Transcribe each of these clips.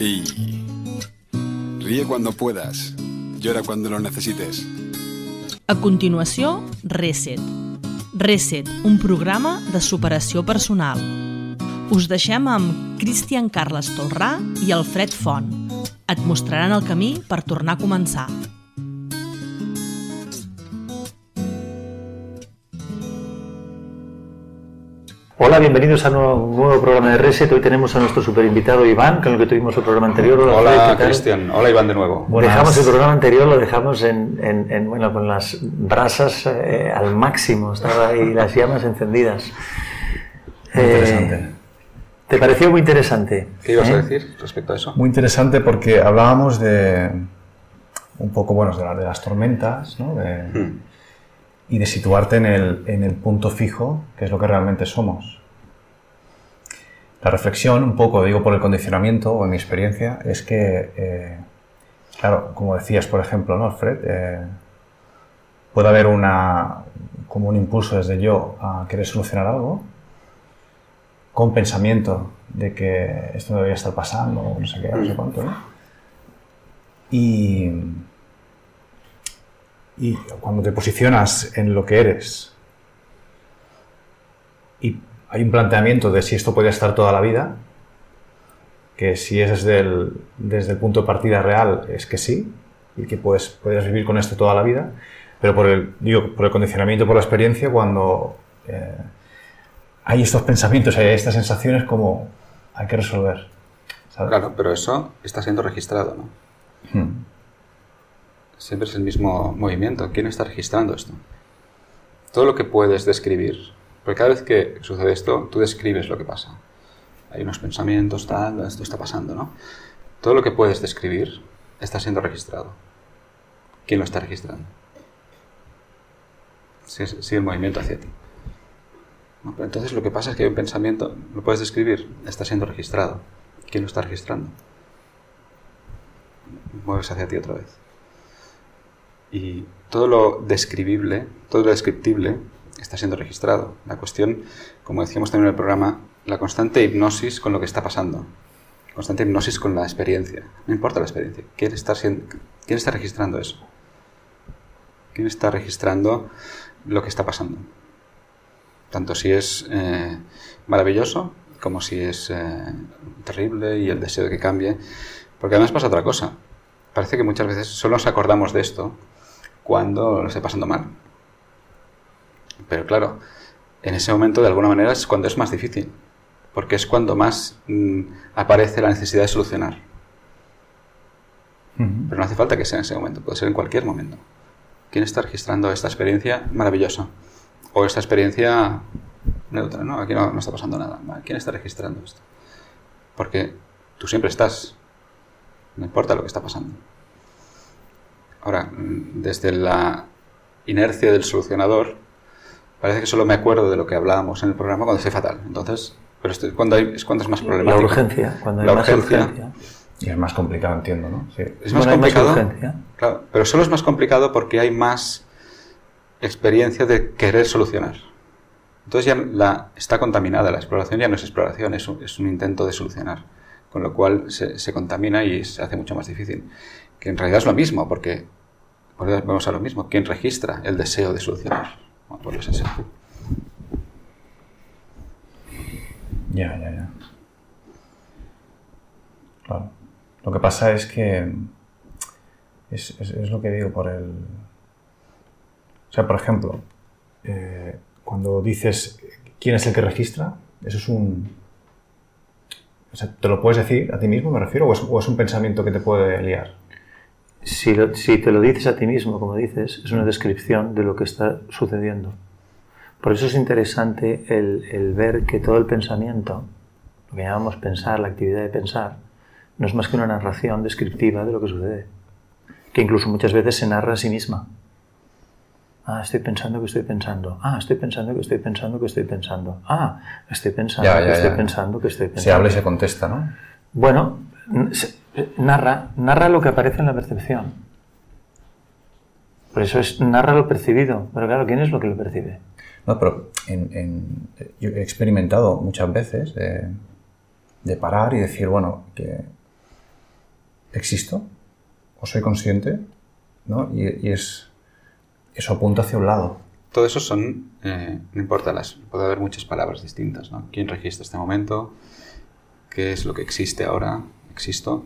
Y ríe cuando puedas, llora cuando lo necesites. A continuació, Reset. Reset, un programa de superació personal. Us deixem amb Cristian Carles Tolrà i Alfred Font. Et mostraran el camí per tornar a començar. Hola, bienvenidos a un nuevo programa de Reset. Hoy tenemos a nuestro super invitado Iván, con el que tuvimos el programa anterior. Hola, Fred, ¿qué tal? Cristian. Hola, Iván, de nuevo. Bueno, dejamos el programa anterior, lo dejamos en, en- en, bueno, con las brasas eh, al máximo, estaba ahí las llamas encendidas. Muy Eh, interesante. ¿Te pareció muy interesante? ¿Qué ibas ¿Eh? a decir respecto a eso? Muy interesante porque hablábamos de un poco, bueno, de, la- de las tormentas, ¿no? De- Hmm. Y de situarte en el, en el punto fijo, que es lo que realmente somos. La reflexión, un poco, digo por el condicionamiento o en mi experiencia, es que, eh, claro, como decías, por ejemplo, ¿no, Alfred? Eh, puede haber una, como un impulso desde yo a querer solucionar algo, con pensamiento de que esto no debería estar pasando, no sé qué, no sé cuánto, ¿no? Y, y cuando te posicionas en lo que eres y hay un planteamiento de si esto podría estar toda la vida, que si es desde el, desde el punto de partida real es que sí, y que puedes, podrías vivir con esto toda la vida, pero por el, digo, por el condicionamiento, por la experiencia, cuando eh, hay estos pensamientos, hay estas sensaciones como hay que resolver. ¿sabes? Claro, pero eso está siendo registrado, ¿no? Hmm. Siempre es el mismo movimiento. ¿Quién está registrando esto? Todo lo que puedes describir. Porque cada vez que sucede esto, tú describes lo que pasa. Hay unos pensamientos, tal, esto está pasando, ¿no? Todo lo que puedes describir está siendo registrado. ¿Quién lo está registrando? Sí- Sigue el movimiento hacia ti. entonces lo que pasa es que hay un pensamiento, lo puedes describir, está siendo registrado. ¿Quién lo está registrando? Mueves hacia ti otra vez. Y todo lo describible, todo lo descriptible está siendo registrado. La cuestión, como decíamos también en el programa, la constante hipnosis con lo que está pasando. Constante hipnosis con la experiencia. No importa la experiencia. ¿Quién está, siendo- ¿quién está registrando eso? ¿Quién está registrando lo que está pasando? Tanto si es eh, maravilloso como si es eh, terrible y el deseo de que cambie. Porque además pasa otra cosa. Parece que muchas veces solo nos acordamos de esto cuando lo esté pasando mal. Pero claro, en ese momento de alguna manera es cuando es más difícil. Porque es cuando más mm, aparece la necesidad de solucionar. Pero no hace falta que sea en ese momento, puede ser en cualquier momento. ¿Quién está registrando esta experiencia maravillosa? O esta experiencia neutra, ¿no? Aquí no, no está pasando nada. ¿Quién está registrando esto? Porque tú siempre estás. No importa lo que está pasando. Ahora, desde la inercia del solucionador, parece que solo me acuerdo de lo que hablábamos en el programa cuando estoy fatal. Entonces, pero esto- cuando hay- es cuando es más La problemático. urgencia, cuando hay La más urgencia. urgencia. Y es más complicado, entiendo, ¿no? Sí. Es más Bueno, hay más complicado. urgencia. Claro, pero solo es más complicado porque hay más experiencia de querer solucionar. Entonces ya la, está contaminada, la exploración ya no es exploración, es un, es un intento de solucionar. Con lo cual se, se contamina y se hace mucho más difícil. Que en realidad es lo mismo, porque volvemos a lo mismo. ¿Quién registra el deseo de solucionar? Pues es. Ya, ya, ya. Claro. Lo que pasa es que es, es- lo que digo por el... O sea, por ejemplo, eh, cuando dices quién es el que registra, eso es un... O sea, ¿te lo puedes decir a ti mismo, me refiero? ¿O es, o es un pensamiento que te puede liar? Si, lo- si te lo dices a ti mismo, como dices, es una descripción de lo que está sucediendo. Por eso es interesante el, el ver que todo el pensamiento, lo que llamamos pensar, la actividad de pensar, no es más que una narración descriptiva de lo que sucede, que incluso muchas veces se narra a sí misma. Ah, estoy pensando que estoy pensando. Ah, estoy pensando que estoy pensando que estoy pensando. Ah, estoy pensando Ya, que ya, estoy pensando que estoy pensando. Se habla y se contesta, ¿no? Bueno, se- narra, narra lo que aparece en la percepción. Por eso es narra lo percibido. Pero claro, ¿quién es lo que lo percibe? No, pero en- en- yo he experimentado muchas veces de, de parar y decir, bueno, que existo o soy consciente, ¿no? Y, y es eso apunta hacia un lado. Todo eso son, eh, no importa, las, puede haber muchas palabras distintas, ¿no? ¿Quién registra este momento? ¿Qué es lo que existe ahora? ¿Existo?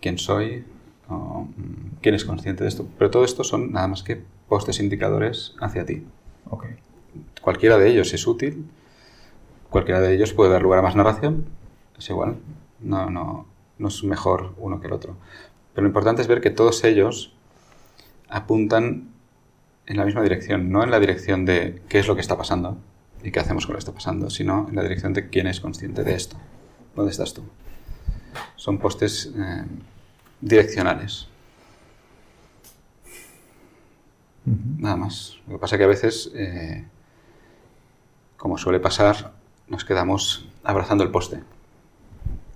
¿Quién soy? O, mm, ¿Quién es consciente de esto? Pero todo esto son nada más que postes indicadores hacia ti. Ok. Cualquiera de ellos es útil, cualquiera de ellos puede dar lugar a más narración, es igual, no, no, no es mejor uno que el otro. Pero lo importante es ver que todos ellos apuntan en la misma dirección, no en la dirección de qué es lo que está pasando y qué hacemos con lo que está pasando, sino en la dirección de quién es consciente de esto. ¿Dónde estás tú? Son postes eh, direccionales. Nada más. Lo que pasa es que a veces, eh, como suele pasar, nos quedamos abrazando el poste.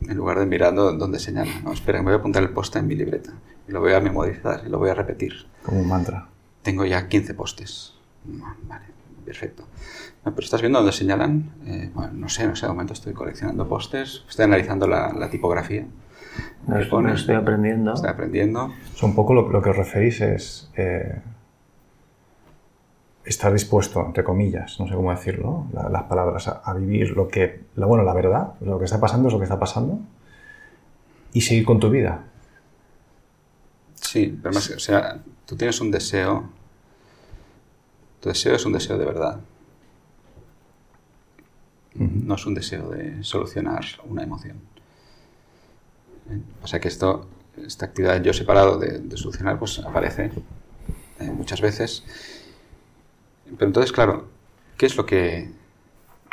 En lugar de mirando dónde señala. No, espera, me voy a apuntar el poste en mi libreta. Y lo voy a memorizar y lo voy a repetir. Como un mantra. Tengo ya 15 postes. Ah, Vale, perfecto. No, pero ¿estás viendo dónde señalan? Eh, bueno, no sé, en ese momento estoy coleccionando postes, estoy analizando la, la tipografía. No, es- no estoy aprendiendo. Estoy aprendiendo. Sea, un poco lo, lo que os referís es eh, estar dispuesto, entre comillas, no sé cómo decirlo, la- las palabras, a, a vivir lo que, la, bueno, la verdad, lo que está pasando es lo que está pasando y seguir con tu vida. Sí, pero más, o sea, tú tienes un deseo. Tu deseo es un deseo de verdad. No es un deseo de solucionar una emoción. O sea que esto, esta actividad yo separado de, solucionar, pues aparece eh, muchas veces. Pero entonces, claro, ¿qué es lo que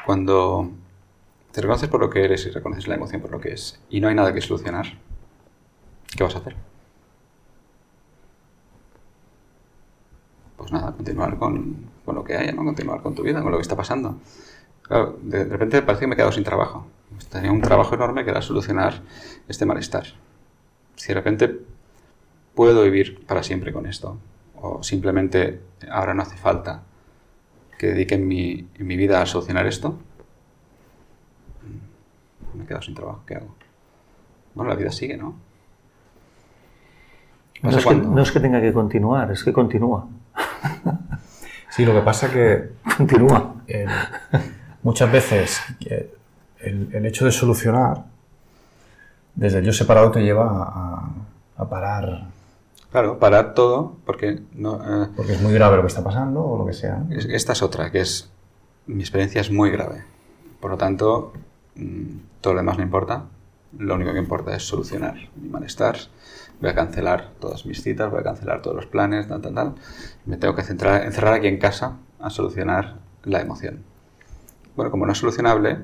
cuando te reconoces por lo que eres y reconoces la emoción por lo que es y no hay nada que solucionar, ¿qué vas a hacer? pues nada, continuar con, con lo que haya, ¿no? Continuar con tu vida, con lo que está pasando. Claro, de repente parece que me he quedado sin trabajo. Tenía un trabajo enorme que era solucionar este malestar. Si de repente puedo vivir para siempre con esto, o simplemente ahora no hace falta que dedique mi, mi vida a solucionar esto, me he quedado sin trabajo, ¿qué hago? Bueno, la vida sigue, ¿no? No es, que, no es que tenga que continuar, es que continúa. Sí, lo que pasa que Continúa. el- muchas veces eh, el, el hecho de solucionar desde el yo separado te lleva a, a parar Claro, parar todo, porque no, eh, porque es muy grave lo que está pasando o lo que sea. Es- Esta es otra, que es, mi experiencia es muy grave. Por lo tanto, mm, todo lo demás no importa. Lo único que importa es solucionar mi malestar. Voy a cancelar todas mis citas, voy a cancelar todos los planes, tal, tal, tal. Me tengo que centrar, encerrar aquí en casa a solucionar la emoción. Bueno, como no es solucionable,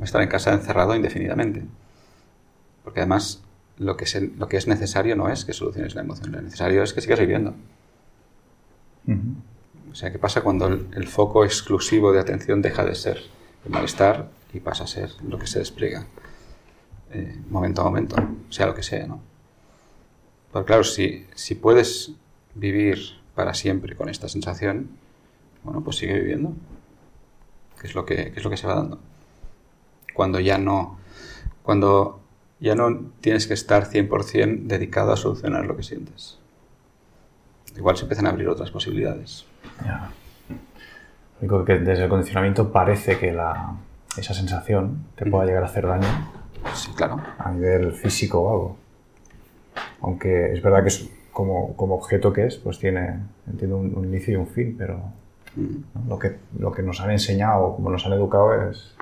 a estar en casa encerrado indefinidamente. Porque además, lo que, es, lo que es necesario no es que soluciones la emoción, lo necesario es que sigas viviendo. O sea, ¿qué pasa cuando el, el foco exclusivo de atención deja de ser el malestar y pasa a ser lo que se despliega eh, momento a momento, sea lo que sea, ¿no? Pero claro, si, si puedes vivir para siempre con esta sensación, bueno, pues sigue viviendo. ¿Qué es lo que, qué es lo que se va dando? Cuando ya no, cuando ya no tienes que estar 100% dedicado a solucionar lo que sientes. Igual se empiezan a abrir otras posibilidades. Ya. Lo único que desde el condicionamiento parece que la, esa sensación te pueda llegar a hacer daño Sí, claro. a nivel físico o algo. Aunque es verdad que es como, como objeto que es, pues tiene entiendo, un, un inicio y un fin, pero Mm. ¿no? lo, que, lo que nos han enseñado, como nos han educado es...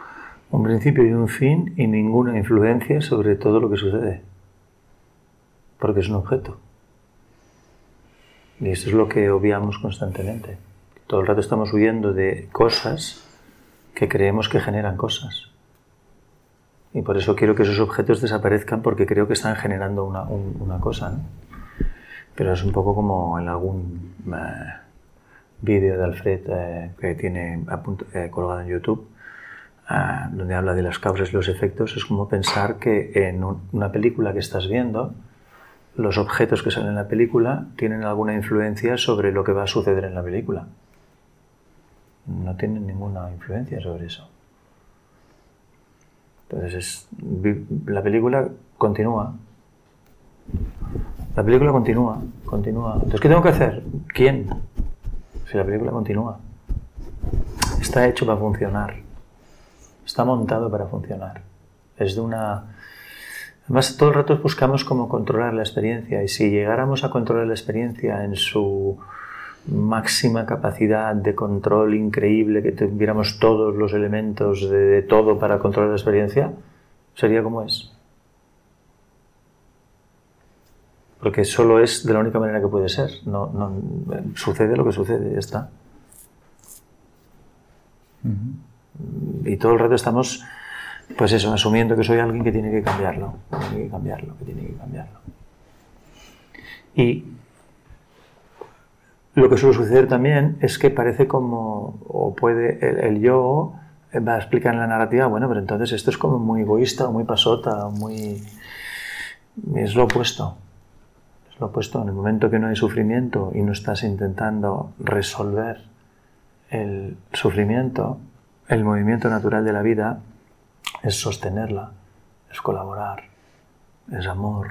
Un principio y un fin y ninguna influencia sobre todo lo que sucede. Porque es un objeto. Y esto es lo que obviamos constantemente. todo el rato estamos huyendo de cosas que creemos que generan cosas. Y por eso quiero que esos objetos desaparezcan porque creo que están generando una, un- una cosa. ¿no? Pero es un poco como en algún eh, vídeo de Alfred eh, que tiene a punto- eh, colgado en YouTube, donde habla de las causas y los efectos. Es como pensar que en un- una película que estás viendo, los objetos que salen en la película tienen alguna influencia sobre lo que va a suceder en la película. No tienen ninguna influencia sobre eso. Entonces, es- la película continúa. La película continúa, continúa. Entonces, ¿qué tengo que hacer? ¿Quién? Si la película continúa. Está hecho para funcionar. Está montado para funcionar. Es de una... Además, todo el rato buscamos cómo controlar la experiencia y si llegáramos a controlar la experiencia en su máxima capacidad de control increíble, que tuviéramos todos los elementos de, todo para controlar la experiencia, sería como es. Porque solo es de la única manera que puede ser. No, no, sucede lo que sucede, ya está. Y todo el rato estamos, pues eso, asumiendo que soy alguien que tiene que cambiarlo, tiene que cambiarlo, que tiene que cambiarlo. Y lo que suele suceder también es que parece como, o puede, el, el yo va a explicar en la narrativa, bueno, pero entonces esto es como muy egoísta, o muy pasota, o muy... Es lo opuesto. Es lo opuesto. En el momento que no hay sufrimiento y no estás intentando resolver el sufrimiento, el movimiento natural de la vida es sostenerla, es colaborar, es amor,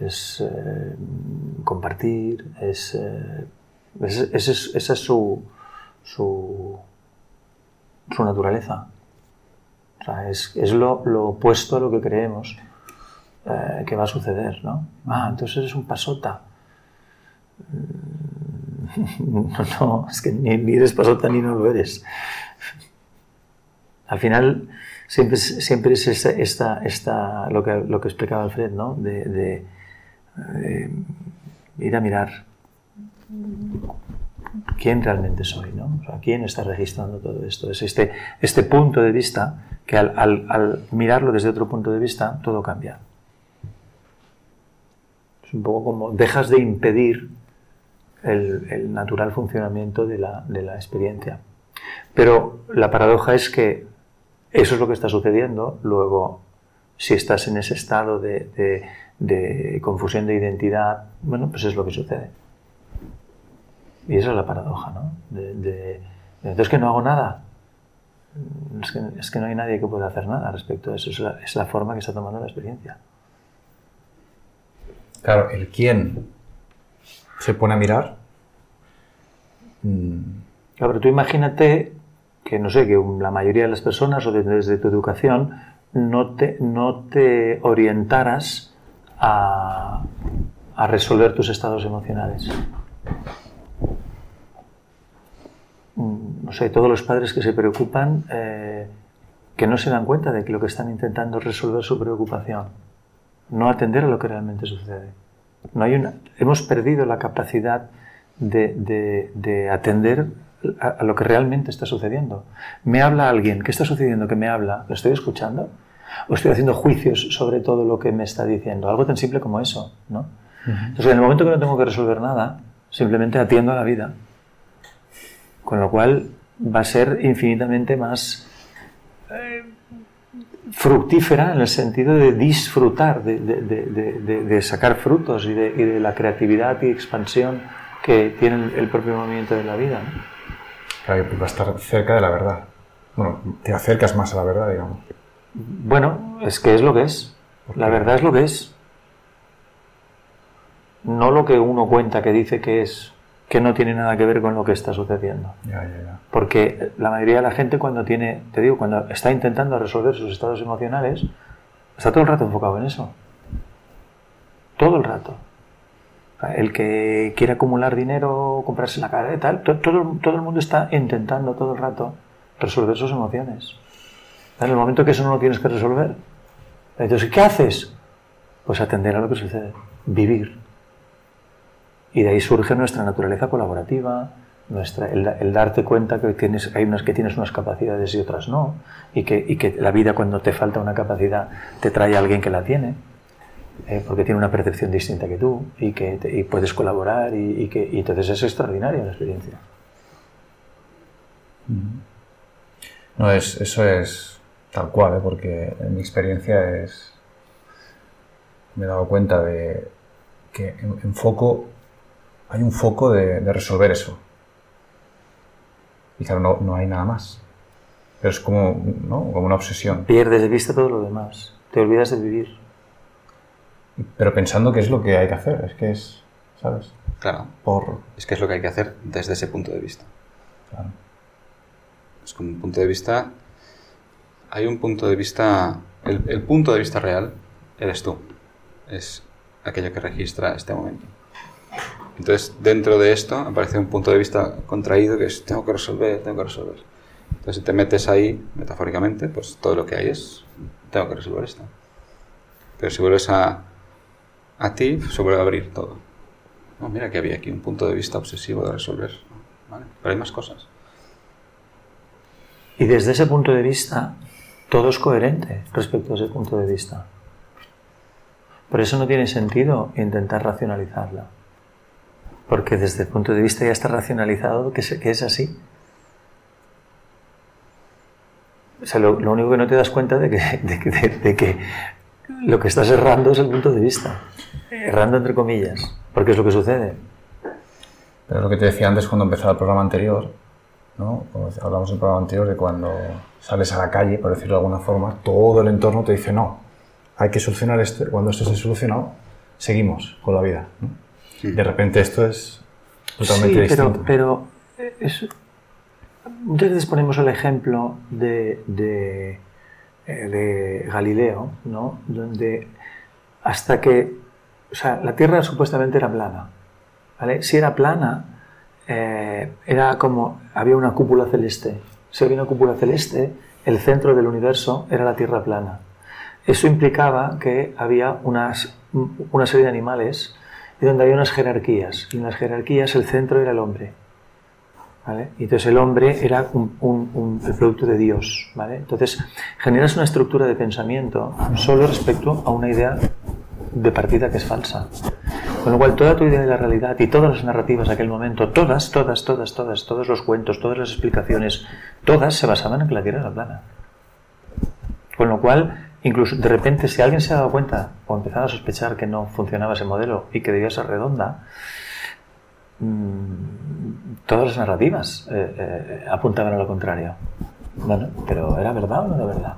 es eh, compartir, es, eh, es- es- esa es su, su, naturaleza. O sea, es, es lo, opuesto a lo que creemos eh, que va a suceder, ¿no? Ah, entonces eres un pasota. No, no, es que ni, ni eres pasota ni no lo eres. Al final, siempre siempre es esta, esta, lo, que, lo que explicaba Alfred, ¿no? De, eh, ir a mirar quién realmente soy, ¿no? O quién está registrando todo esto. Es este, este punto de vista que al, al- al mirarlo desde otro punto de vista, todo cambia. Es un poco como dejas de impedir el, el natural funcionamiento de la, de la experiencia. Pero la paradoja es que eso es lo que está sucediendo. Luego, si estás en ese estado de, de- de confusión de identidad, bueno, pues es lo que sucede. Y esa es la paradoja, ¿no? De, de- entonces que no hago nada. Es que, es que no hay nadie que pueda hacer nada respecto a eso. Es la, es la forma que está tomando la experiencia. Claro, el quién se pone a mirar. mm, Claro, pero tú imagínate que, no sé, que la mayoría de las personas o de- desde tu educación no te, no te orientaras a, a resolver tus estados emocionales. Mm, No sé, todos los padres que se preocupan, eh, que no se dan cuenta de que lo que están intentando es resolver su preocupación, no atender a lo que realmente sucede. No hay una, hemos perdido la capacidad de- de atender a, a lo que realmente está sucediendo. Me habla alguien, ¿qué está sucediendo que me habla? ¿Lo estoy escuchando? ¿O estoy haciendo juicios sobre todo lo que me está diciendo? Algo tan simple como eso, ¿no? Entonces, en el momento que no tengo que resolver nada, simplemente atiendo a la vida. Con lo cual va a ser infinitamente más eh, fructífera en el sentido de disfrutar, de, de- de- de- sacar frutos y de, y de la creatividad y expansión que tiene el propio movimiento de la vida. ¿no? Claro, va a estar cerca de la verdad. Bueno, te acercas más a la verdad, digamos. Bueno, es que es lo que es. La verdad es lo que es. No lo que uno cuenta que dice que es, que no tiene nada que ver con lo que está sucediendo. Ya, ya, ya. Porque la mayoría de la gente cuando tiene, te digo, cuando está intentando resolver sus estados emocionales, está todo el rato enfocado en eso. Todo el rato. El que quiere acumular dinero, comprarse la cara y tal, to- todo, todo el mundo está intentando todo el rato resolver sus emociones. En el momento que eso no lo tienes que resolver, entonces, ¿qué haces? Pues atender a lo que sucede, vivir. Y de ahí surge nuestra naturaleza colaborativa, Nuestra, el, darte cuenta que tienes, hay unas que tienes unas capacidades y otras no, y que, y que la vida cuando te falta una capacidad te trae a alguien que la tiene, eh, porque tiene una percepción distinta que tú, y que y puedes colaborar, y, y que y entonces es extraordinaria la experiencia. No, es, eso es tal cual, ¿eh? porque en mi experiencia es. Me he dado cuenta de que en, foco. Hay un foco de, resolver eso. Y claro, no, no, hay nada más. Pero es como, ¿no? como una obsesión. Pierdes de vista todo lo demás. Te olvidas de vivir. Pero pensando que es lo que hay que hacer. Es que es. ¿Sabes? Claro. Por... Es que es lo que hay que hacer desde ese punto de vista. Claro. Es como un punto de vista. Hay un punto de vista. El, punto de vista real eres tú. Es aquello que registra este momento. Entonces, dentro de esto aparece un punto de vista contraído que es tengo que resolver, tengo que resolver. Entonces, si te metes ahí, metafóricamente, pues todo lo que hay es tengo que resolver esto. Pero si vuelves a, a ti, se vuelve a abrir todo. No, mira que había aquí un punto de vista obsesivo de resolver. Pero hay más cosas. Y desde ese punto de vista, todo es coherente respecto a ese punto de vista. Por eso no tiene sentido intentar racionalizarla. Porque desde el punto de vista ya está racionalizado que es, así. O sea, lo, único que no te das cuenta de que, de, que lo que estás errando es el punto de vista. Errando entre comillas. Porque es lo que sucede. Pero lo que te decía antes cuando empezaba el programa anterior, ¿no? hablamos en el programa anterior de cuando sales a la calle, por decirlo de alguna forma, todo el entorno te dice no, hay que solucionar esto. Cuando esto esté solucionado, seguimos con la vida. De repente esto es totalmente sí, distinto. Pero, pero muchas veces ponemos el ejemplo de, de, eh, de Galileo, ¿no? donde hasta que, o sea, la Tierra supuestamente era plana. Si era plana, eh, era como, había una cúpula celeste. Si había una cúpula celeste, el centro del universo era la Tierra plana. Eso implicaba que había unas, una serie de animales y donde había unas jerarquías. Y en las jerarquías el centro era el hombre. ¿Vale? Y entonces el hombre era un, el producto de Dios. ¿vale? Entonces generas una estructura de pensamiento solo respecto a una idea de partida que es falsa. Con lo cual, toda tu idea de la realidad y todas las narrativas de aquel momento, todas, todas, todas, todas, todos los cuentos, todas las explicaciones, todas se basaban en que la Tierra era plana. Con lo cual, incluso de repente, si alguien se ha dado cuenta o empezaba a sospechar que no funcionaba ese modelo y que debía ser redonda, mm, todas las narrativas eh, eh, apuntaban a lo contrario. Bueno, pero ¿era verdad o no era verdad?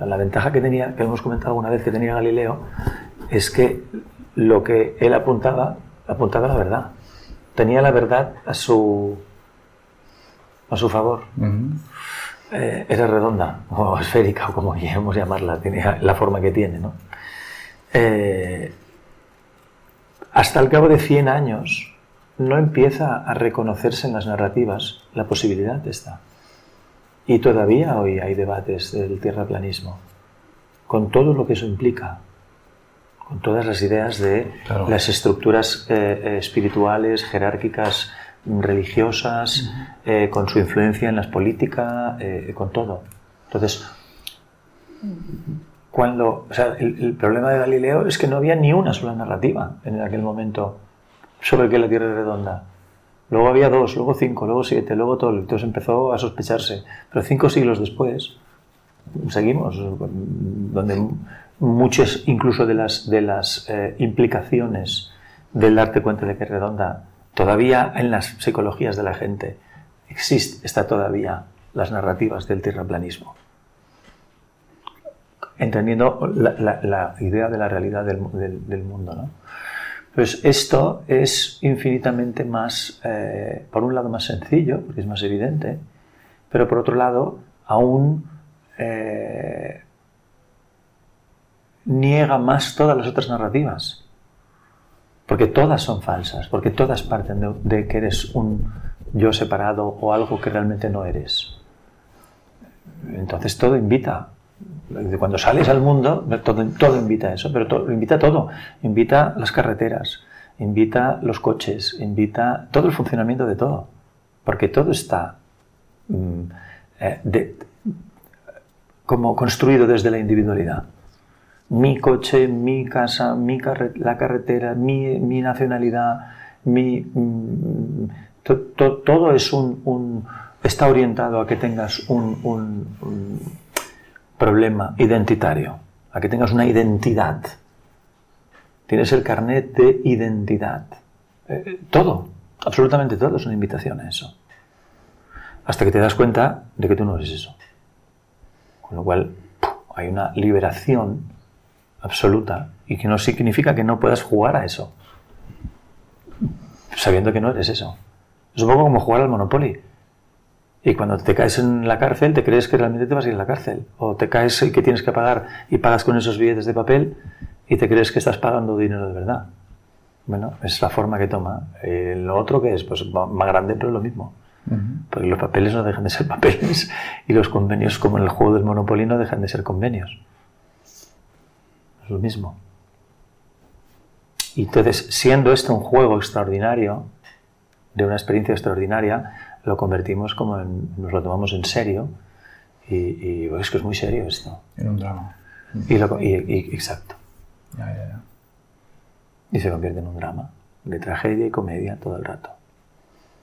la ventaja que tenía, que hemos comentado alguna vez que tenía Galileo, es que lo que él apuntaba, apuntaba la verdad. Tenía la verdad a su, a su favor. Eh, era redonda o esférica, o como queramos llamarla, tenía la forma que tiene. ¿no? Hasta el cabo de 100 años no empieza a reconocerse en las narrativas la posibilidad de esta. Y todavía hoy hay debates del tierraplanismo, con todo lo que eso implica, con todas las ideas de las estructuras eh, eh, espirituales, jerárquicas, religiosas, eh, con su influencia en la política, con todo. Entonces, cuando, el, problema de Galileo es que no había ni una sola narrativa en aquel momento sobre que la Tierra es redonda. Luego había dos, luego cinco, luego siete, luego todo. Entonces empezó a sospecharse. Pero cinco siglos después, seguimos, donde muchas incluso de las, de las eh, implicaciones del darte cuenta de que es redonda, todavía en las psicologías de la gente existe, está todavía las narrativas del terraplanismo. Entendiendo la, idea de la realidad del, mundo. ¿no? Pues esto es infinitamente más, eh, por un lado más sencillo, porque es más evidente, pero por otro lado aún eh, niega más todas las otras narrativas. Porque todas son falsas, porque todas parten de, que eres un yo separado o algo que realmente no eres. Entonces todo invita. Cuando sales al mundo, todo, todo invita a eso, pero todo, invita a todo. Invita las carreteras, invita los coches, invita todo el funcionamiento de todo. porque todo está mm, eh, de- como construido desde la individualidad. Mi coche, mi casa, mi carre- la carretera, mi, mi nacionalidad, mi, mm, to- to- todo es un, está orientado a que tengas un problema identitario, a que tengas una identidad. Tienes el carnet de identidad. Eh, todo, absolutamente todo es una invitación a eso. Hasta que te das cuenta de que tú no eres eso. Con lo cual hay una liberación absoluta y que no significa que no puedas jugar a eso, sabiendo que no eres eso. Es un poco como jugar al Monopoly. Y cuando te caes en la cárcel, te crees que realmente te vas a ir a la cárcel. O te caes y que tienes que pagar y pagas con esos billetes de papel y te crees que estás pagando dinero de verdad. Bueno, es la forma que toma. Eh, lo otro que es, pues más grande, pero lo mismo. Porque los papeles no dejan de ser papeles y los convenios, como en el juego del Monopoly, no dejan de ser convenios. Es lo mismo. Y entonces, siendo esto un juego extraordinario, de una experiencia extraordinaria, lo convertimos como en, nos lo tomamos en serio y, y, es que es muy serio esto. En un drama. Y, lo- y- y- exacto. Ya, ya, ya. Y se convierte en un drama de tragedia y comedia todo el rato.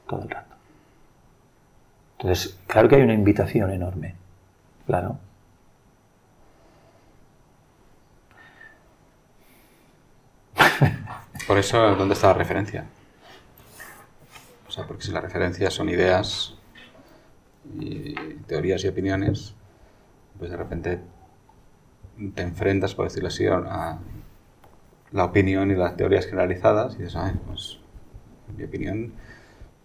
Todo el rato. Entonces, claro que hay una invitación enorme. Claro. Por eso, ¿dónde está la referencia? O sea, porque si las referencias son ideas y teorías y opiniones, pues de repente te enfrentas, por decirlo así, a la opinión y las teorías generalizadas y dices, ay, pues mi opinión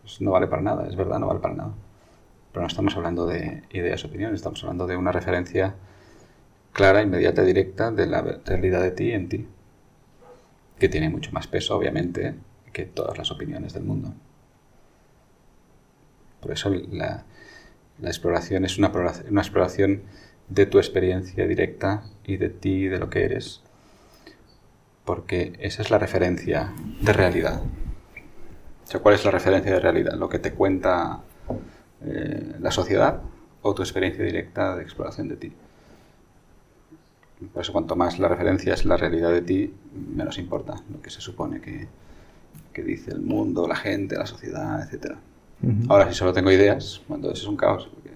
pues, no vale para nada, es verdad, no vale para nada. Pero no estamos hablando de ideas o opiniones, estamos hablando de una referencia clara, inmediata directa de la realidad de ti en ti que tiene mucho más peso, obviamente, que todas las opiniones del mundo. Por eso la, exploración es una, explora- una exploración de tu experiencia directa y de ti de lo que eres, porque esa es la referencia de realidad. O sea, ¿cuál es la referencia de realidad? ¿Lo que te cuenta eh, la sociedad o tu experiencia directa de exploración de ti? Por eso cuanto más la referencia es la realidad de ti, menos importa lo que se supone que, que dice el mundo, la gente, la sociedad, etc. Ahora, si solo tengo ideas, eso es un caos, porque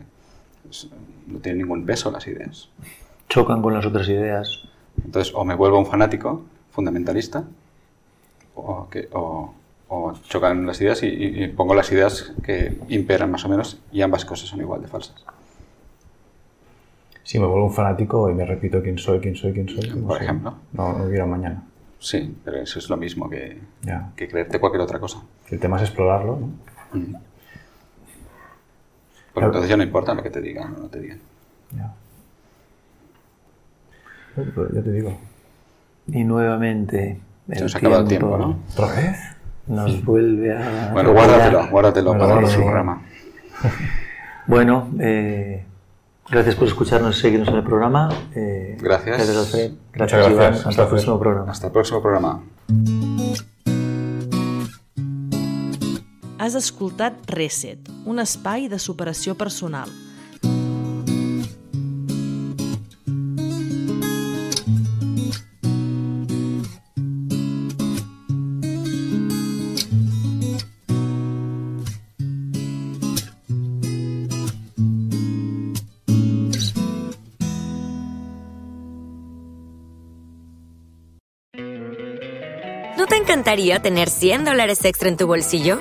es- no tiene ningún peso las ideas. Chocan con las otras ideas. Entonces, o me vuelvo un fanático fundamentalista, o, que, o, o chocan las ideas y, y- y pongo las ideas que imperan más o menos, y ambas cosas son igual de falsas. Si me vuelvo un fanático y me repito quién soy, quién soy, quién soy. Por ejemplo. No, no hubiera mañana. Sí, pero eso es lo mismo que, Ya. que creerte cualquier otra cosa. El tema es explorarlo, ¿no? Porque Claro. entonces ya no importa lo que te digan o no te digan. Ya. Pero- pero ya te digo. Y nuevamente. Se nos acaba el tiempo, ¿no? ¿Otra vez? Nos vuelve a. Bueno, guárdatelo, guárdatelo Bueno, para el guárdalo. próximo programa. Bueno, eh, gracias por escucharnos y seguirnos en el programa. Eh, Gracias. Gracias, Alfred. Gracias, gracias. Iván. Hasta Hasta el próximo programa. Hasta el próximo programa. Has escoltat Reset, un espai de superació personal. ¿No te encantaría tener 100 dólares extra en tu bolsillo?